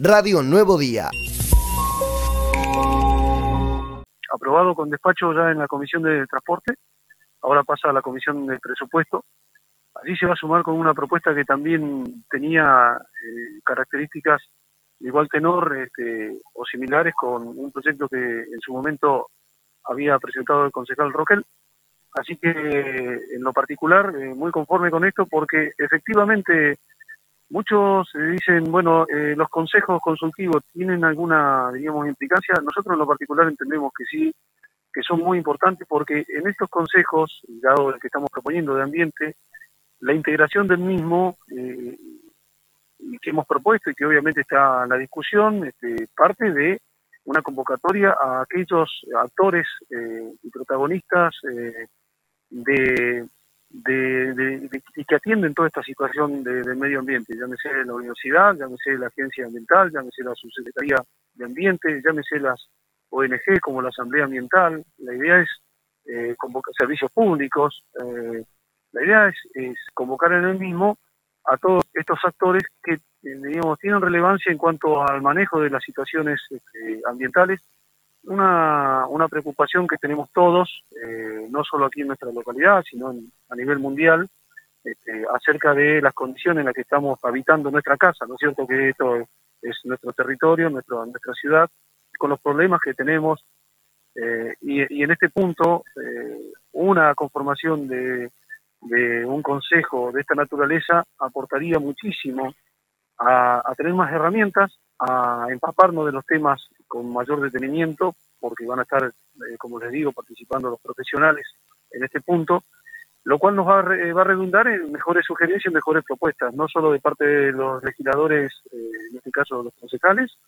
Radio Nuevo Día. Aprobado con despacho ya en la Comisión de Transporte, ahora pasa a la Comisión de Presupuesto. Allí se va a sumar con una propuesta que también tenía eh, características igual tenor este, o similares con un proyecto que en su momento había presentado el concejal Roquel. Así que en lo particular, eh, muy conforme con esto, porque efectivamente muchos dicen, bueno, eh, los consejos consultivos tienen alguna, digamos, implicancia. Nosotros en lo particular entendemos que sí, que son muy importantes porque en estos consejos, dado el que estamos proponiendo de ambiente, la integración del mismo eh, que hemos propuesto y que obviamente está en la discusión, este, parte de una convocatoria a aquellos actores eh, y protagonistas eh, de, de, y que atienden toda esta situación del medio ambiente, llámese la universidad, llámese la agencia ambiental, llámese la subsecretaría de ambiente, llámese las ONG como la Asamblea Ambiental. La idea es eh, convocar servicios públicos, eh, la idea es, es convocar en el mismo a todos estos actores que eh, digamos, tienen relevancia en cuanto al manejo de las situaciones este, ambientales, una, una, preocupación que tenemos todos, eh, no solo aquí en nuestra localidad, sino a nivel mundial, este, acerca de las condiciones en las que estamos habitando nuestra casa, ¿no es cierto? Que esto es, nuestro territorio, nuestro, nuestra ciudad, con los problemas que tenemos, eh, y, y, en este punto, una conformación de de un consejo de esta naturaleza aportaría muchísimo a, tener más herramientas, a empaparnos de los temas con mayor detenimiento, porque van a estar, eh, como les digo, participando los profesionales en este punto, lo cual nos va a, va a redundar en mejores sugerencias y mejores propuestas, no solo de parte de los legisladores, eh, en este caso los concejales,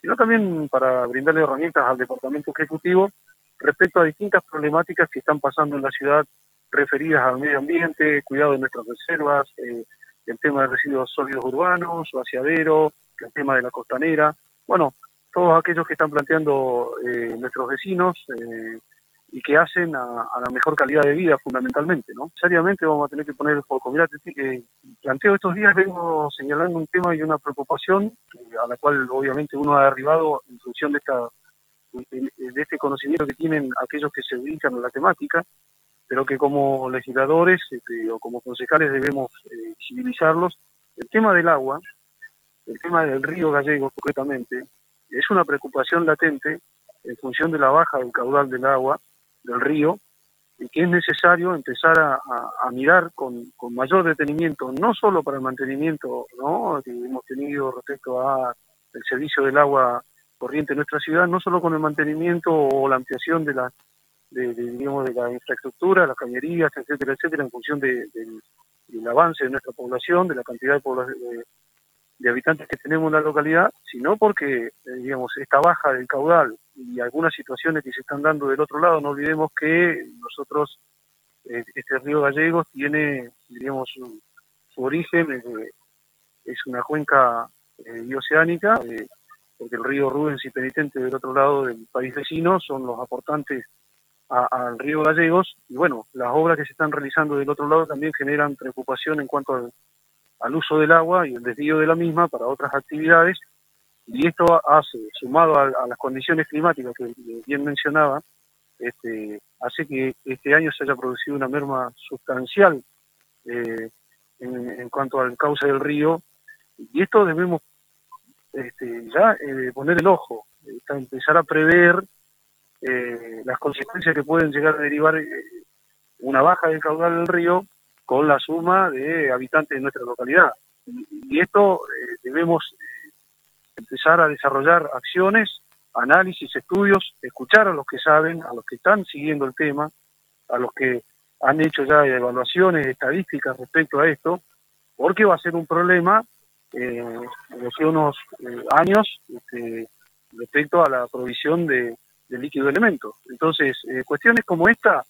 sino también para brindarle herramientas al Departamento Ejecutivo respecto a distintas problemáticas que están pasando en la ciudad referidas al medio ambiente, cuidado de nuestras reservas, eh, el tema de residuos sólidos urbanos, vaciadero, el tema de la costanera, bueno, todos aquellos que están planteando eh, nuestros vecinos eh, y que hacen a, la mejor calidad de vida fundamentalmente, ¿no? Seriamente vamos a tener que poner el foco. Que planteo estos días, vengo señalando un tema y una preocupación a la cual obviamente uno ha arribado en función de esta de este conocimiento que tienen aquellos que se dedican a la temática, pero que como legisladores este, o como concejales debemos eh, civilizarlos. El tema del agua, el tema del río Gallego concretamente, es una preocupación latente en función de la baja del caudal del agua del río y que es necesario empezar a, mirar con, mayor detenimiento, no solo para el mantenimiento ¿no? que hemos tenido respecto a el servicio del agua corriente en nuestra ciudad, no solo con el mantenimiento o la ampliación de las de, digamos, de la infraestructura, las cañerías, etcétera, etcétera, en función de, del avance de nuestra población, de la cantidad de, de, habitantes que tenemos en la localidad, sino porque, eh, digamos, esta baja del caudal y algunas situaciones que se están dando del otro lado, no olvidemos que nosotros, eh, este río Gallegos tiene, digamos, su, origen, eh, es una cuenca bioceánica, porque el río Rubens y Penitente del otro lado del país vecino son los aportantes al río Gallegos. Y bueno, las obras que se están realizando del otro lado también generan preocupación en cuanto al, uso del agua y el desvío de la misma para otras actividades. Y esto hace, sumado a, las condiciones climáticas que bien mencionaba, este, hace que este año se haya producido una merma sustancial eh, en, cuanto al cauce del río. Y esto debemos este, ya eh, poner el ojo, empezar a prever eh, las consecuencias que pueden llegar a derivar una baja del caudal del río con la suma de habitantes de nuestra localidad. Y, esto eh, debemos empezar a desarrollar acciones, análisis, estudios, escuchar a los que saben, a los que están siguiendo el tema, a los que han hecho ya evaluaciones estadísticas respecto a esto, porque va a ser un problema en los unos años este, respecto a la provisión de, de líquido elemento. Entonces, eh, cuestiones como esta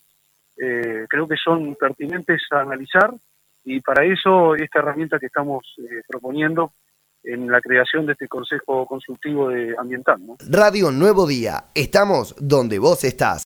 eh, creo que son pertinentes a analizar y para eso esta herramienta que estamos eh, proponiendo en la creación de este Consejo Consultivo de Ambiental. Radio Nuevo Día, estamos donde vos estás.